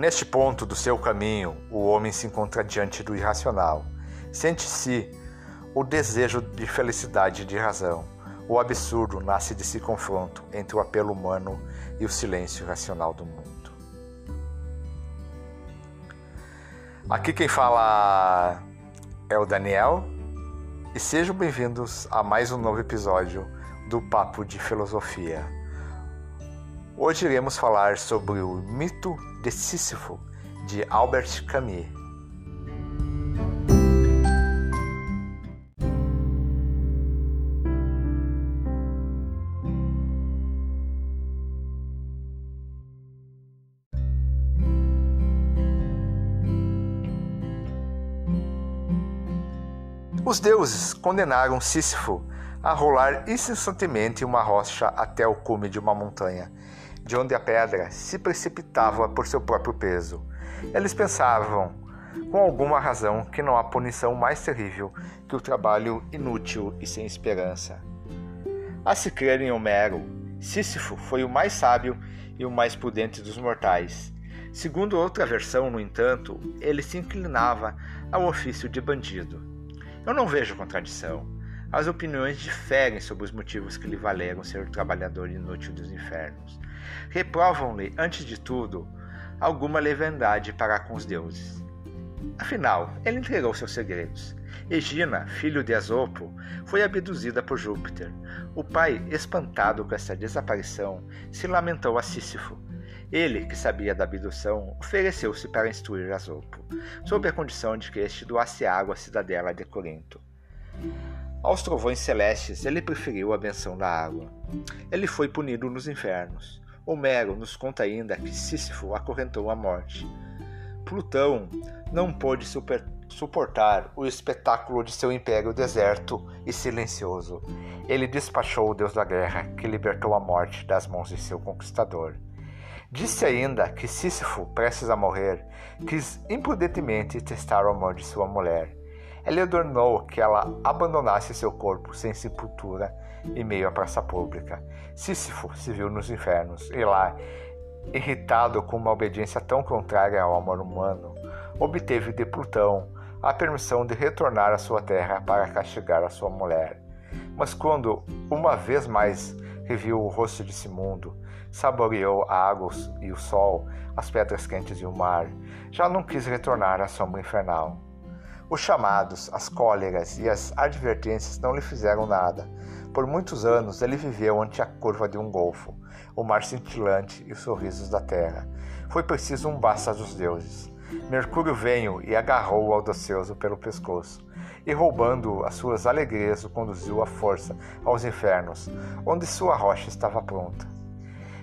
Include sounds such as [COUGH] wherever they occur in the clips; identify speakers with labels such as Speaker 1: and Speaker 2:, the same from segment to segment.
Speaker 1: Neste ponto do seu caminho, o homem se encontra diante do irracional. Sente-se o desejo de felicidade e de razão. O absurdo nasce desse confronto entre o apelo humano e o silêncio racional do mundo. Aqui quem fala é o Daniel e sejam bem-vindos a mais um novo episódio do Papo de Filosofia. Hoje iremos falar sobre o mito de Sísifo de Albert Camus. Os deuses condenaram Sísifo a rolar incessantemente uma rocha até o cume de uma montanha, de onde a pedra se precipitava por seu próprio peso. Eles pensavam, com alguma razão, que não há punição mais terrível que o trabalho inútil e sem esperança. A se crer em Homero, Sísifo foi o mais sábio e o mais prudente dos mortais. Segundo outra versão, no entanto, ele se inclinava ao ofício de bandido. Eu não vejo contradição. As opiniões diferem sobre os motivos que lhe valeram ser o trabalhador inútil dos infernos. Reprovam-lhe, antes de tudo, alguma leviandade para com os deuses. Afinal, ele entregou seus segredos. Egina, filho de Esopo, foi abduzida por Júpiter. O pai, espantado com essa desaparição, se lamentou a Sísifo. Ele, que sabia da abdução, ofereceu-se para instruir Asopo, sob a condição de que este doasse água à cidadela de Corinto. Aos trovões celestes, ele preferiu a benção da água. Ele foi punido nos infernos. Homero nos conta ainda que Sísifo acorrentou a morte. Plutão não pôde super, suportar o espetáculo de seu império deserto e silencioso. Ele despachou o deus da guerra, que libertou a morte das mãos de seu conquistador. Disse ainda que Sísifo, prestes a morrer, quis imprudentemente testar o amor de sua mulher. Ele ordenou que ela abandonasse seu corpo sem sepultura em meio à praça pública. Sísifo se viu nos infernos e lá, irritado com uma obediência tão contrária ao amor humano, obteve de Plutão a permissão de retornar à sua terra para castigar a sua mulher. Mas quando, uma vez mais, reviu o rosto desse mundo, saboreou a água e o sol, as pedras quentes e o mar, já não quis retornar à sombra infernal. Os chamados, as cóleras e as advertências não lhe fizeram nada. Por muitos anos ele viveu ante a curva de um golfo, o mar cintilante e os sorrisos da terra. Foi preciso um basta dos deuses. Mercúrio veio e agarrou o audacioso pelo pescoço, e roubando as suas alegrias o conduziu à força aos infernos, onde sua rocha estava pronta.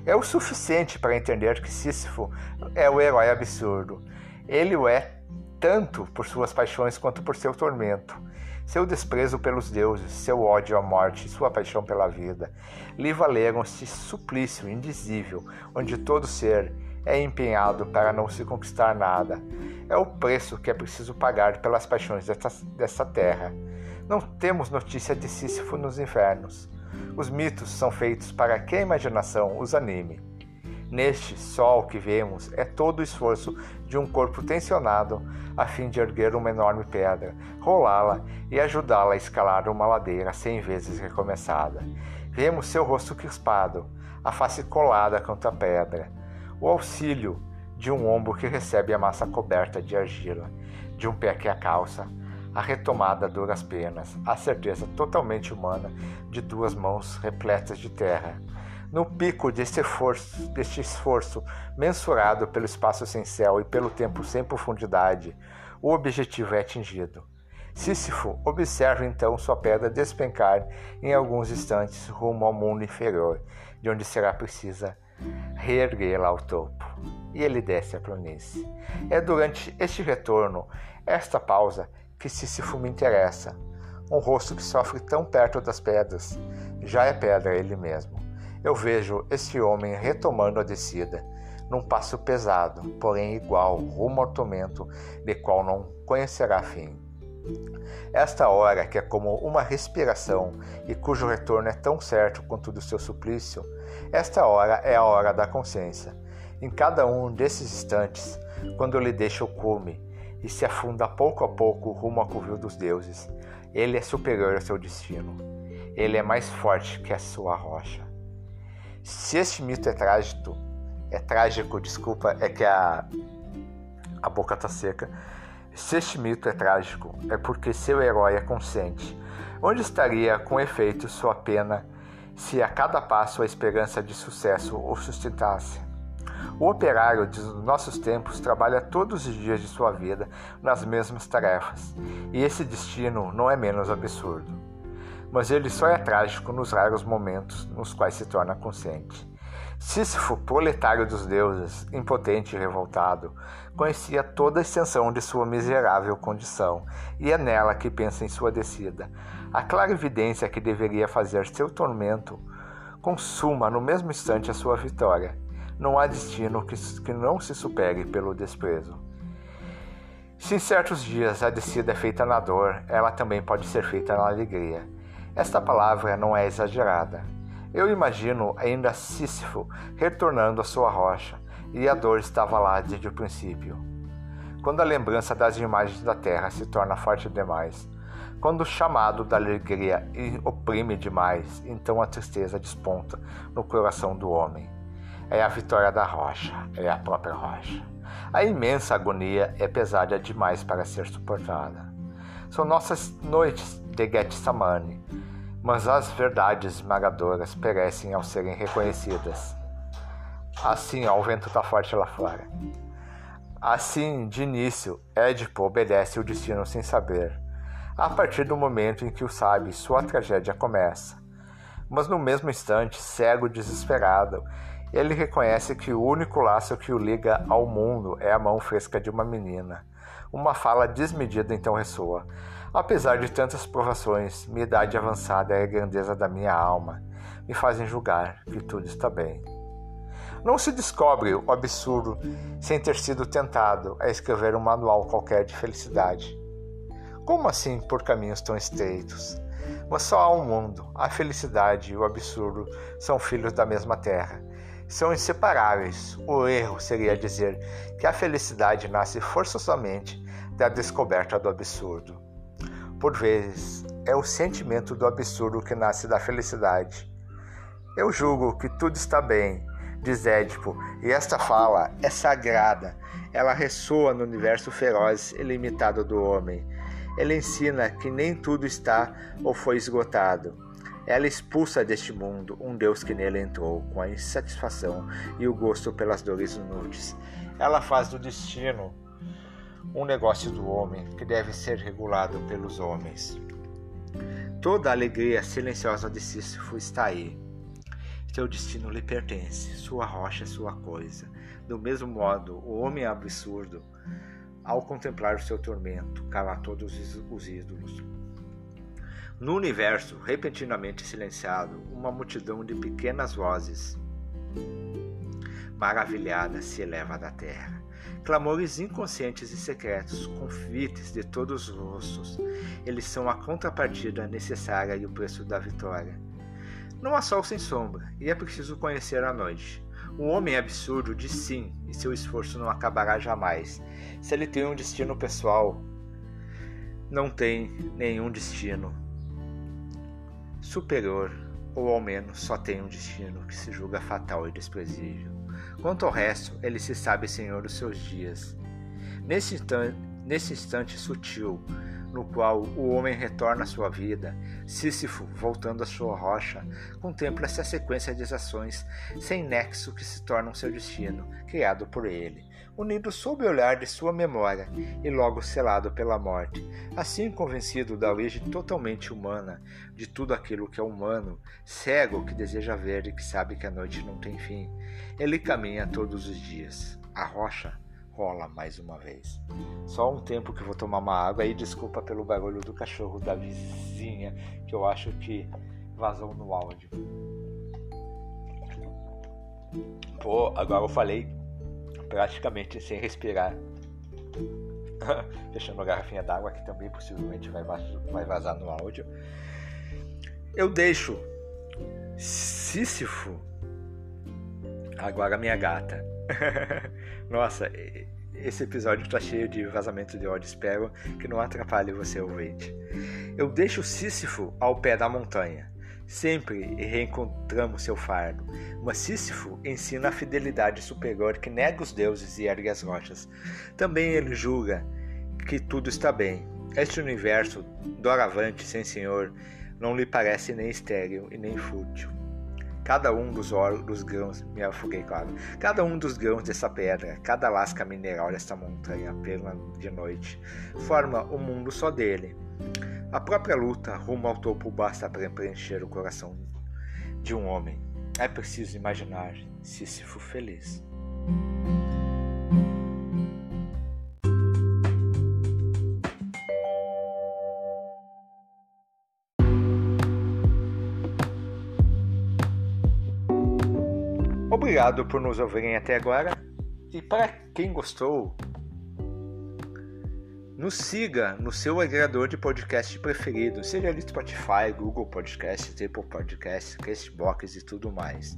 Speaker 1: É o suficiente para entender que Sísifo é o herói absurdo. Ele o é tanto por suas paixões quanto por seu tormento. Seu desprezo pelos deuses, seu ódio à morte sua paixão pela vida lhe valeram este suplício indizível, onde todo ser é empenhado para não se conquistar nada. É o preço que é preciso pagar pelas paixões desta, desta terra. Não temos notícia de Sísifo nos infernos. Os mitos são feitos para que a imaginação os anime. Neste sol que vemos é todo o esforço de um corpo tensionado a fim de erguer uma enorme pedra, rolá-la e ajudá-la a escalar uma ladeira cem vezes recomeçada. Vemos seu rosto crispado, a face colada contra a pedra, o auxílio de um ombro que recebe a massa coberta de argila, de um pé que a calça, a retomada duras penas, a certeza totalmente humana de duas mãos repletas de terra. No pico deste esforço, deste esforço mensurado pelo espaço céu e pelo tempo sem profundidade, o objetivo é atingido. Sísifo observa então sua pedra despencar em alguns instantes rumo ao mundo inferior, de onde será precisa reerguê-la ao topo. E ele desce a planície. É durante este retorno, esta pausa, que Sísifo me interessa. Um rosto que sofre tão perto das pedras, já é pedra ele mesmo. Eu vejo este homem retomando a descida, num passo pesado, porém igual, rumo ao tormento, de qual não conhecerá fim. Esta hora, que é como uma respiração e cujo retorno é tão certo quanto do seu suplício, esta hora é a hora da consciência. Em cada um desses instantes, quando ele deixa o cume e se afunda pouco a pouco rumo ao covil dos deuses, ele é superior ao seu destino. Ele é mais forte que a sua rocha. Se este mito é trágico, é trágico, desculpa, é que a, a boca tá seca. Se este mito é trágico, é porque seu herói é consciente. Onde estaria, com efeito, sua pena se a cada passo a esperança de sucesso o sustentasse? O operário dos nossos tempos trabalha todos os dias de sua vida nas mesmas tarefas, e esse destino não é menos absurdo. Mas ele só é trágico nos raros momentos nos quais se torna consciente. Sísifo, proletário dos deuses, impotente e revoltado, conhecia toda a extensão de sua miserável condição, e é nela que pensa em sua descida. A clara evidência que deveria fazer seu tormento consuma no mesmo instante a sua vitória. Não há destino que, que não se supere pelo desprezo. Se em certos dias a descida é feita na dor, ela também pode ser feita na alegria. Esta palavra não é exagerada. Eu imagino ainda Sísifo retornando à sua rocha, e a dor estava lá desde o princípio. Quando a lembrança das imagens da terra se torna forte demais, quando o chamado da alegria oprime demais, então a tristeza desponta no coração do homem. É a vitória da rocha, é a própria rocha. A imensa agonia é pesada demais para ser suportada. São nossas noites de Getsemane, mas as verdades esmagadoras perecem ao serem reconhecidas. Assim, ó, o vento está forte lá fora. Assim, de início, Édipo obedece o destino sem saber. A partir do momento em que o sabe, sua tragédia começa. Mas no mesmo instante, cego, desesperado, ele reconhece que o único laço que o liga ao mundo é a mão fresca de uma menina. Uma fala desmedida então ressoa. Apesar de tantas provações, minha idade avançada e a grandeza da minha alma me fazem julgar que tudo está bem. Não se descobre o absurdo sem ter sido tentado a escrever um manual qualquer de felicidade. Como assim por caminhos tão estreitos? Mas só há um mundo. A felicidade e o absurdo são filhos da mesma terra. São inseparáveis. O erro seria dizer que a felicidade nasce forçosamente da descoberta do absurdo. Por vezes, é o sentimento do absurdo que nasce da felicidade. Eu julgo que tudo está bem, diz Édipo, e esta fala é sagrada. Ela ressoa no universo feroz e limitado do homem. Ela ensina que nem tudo está ou foi esgotado. Ela expulsa deste mundo um Deus que nele entrou, com a insatisfação e o gosto pelas dores inúteis. Ela faz do destino um negócio do homem que deve ser regulado pelos homens. Toda a alegria silenciosa de Sísifo está aí. Seu destino lhe pertence, sua rocha é sua coisa. Do mesmo modo, o homem absurdo, ao contemplar o seu tormento, cala todos os ídolos. No universo, repentinamente silenciado, uma multidão de pequenas vozes maravilhadas se eleva da terra clamores inconscientes e secretos, confites de todos os rostos. Eles são a contrapartida necessária e o preço da vitória. Não há sol sem sombra, e é preciso conhecer a noite. O homem absurdo diz sim, e seu esforço não acabará jamais. Se ele tem um destino pessoal, não tem nenhum destino superior, ou ao menos só tem um destino que se julga fatal e desprezível. Quanto ao resto, ele se sabe senhor dos seus dias. Nesse instante, nesse instante sutil, no qual o homem retorna à sua vida, Sísifo, voltando à sua rocha, contempla essa sequência de ações sem nexo que se tornam seu destino, criado por ele, unido sob o olhar de sua memória e logo selado pela morte. Assim convencido da origem totalmente humana de tudo aquilo que é humano, cego que deseja ver e que sabe que a noite não tem fim, ele caminha todos os dias. A rocha rola mais uma vez. Só um tempo que vou tomar uma água e desculpa pelo barulho do cachorro da vizinha, que eu acho que vazou no áudio. Pô, agora eu falei praticamente sem respirar. [LAUGHS] Fechando a garrafinha d'água que também possivelmente vai vazar no áudio. Eu deixo Sísifo Agora minha gata. [LAUGHS] Nossa, esse episódio está cheio de vazamento de ódio, espero que não atrapalhe você ouvinte. Eu deixo Sísifo ao pé da montanha. Sempre reencontramos seu fardo, mas Sísifo ensina a fidelidade superior que nega os deuses e ergue as rochas. Também ele julga que tudo está bem. Este universo, doravante sem senhor, não lhe parece nem estéril e nem fútil. Cada um dos, dos grãos, me afoguei, claro. Cada um dos grãos dessa pedra, cada lasca mineral desta montanha plena de noite, forma um mundo só dele. A própria luta rumo ao topo basta para preencher o coração de um homem. É preciso imaginar Sísifo feliz. Obrigado por nos ouvirem até agora. E para quem gostou, nos siga no seu agregador de podcast preferido, seja ali Spotify, Google Podcast, Apple Podcast, Castbox e tudo mais.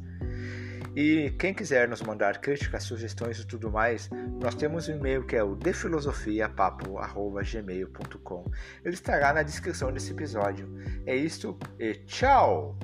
Speaker 1: E quem quiser nos mandar críticas, sugestões e tudo mais, nós temos um e-mail que é o defilosofiapapo.gmail.com. Ele estará na descrição desse episódio. É isto e tchau!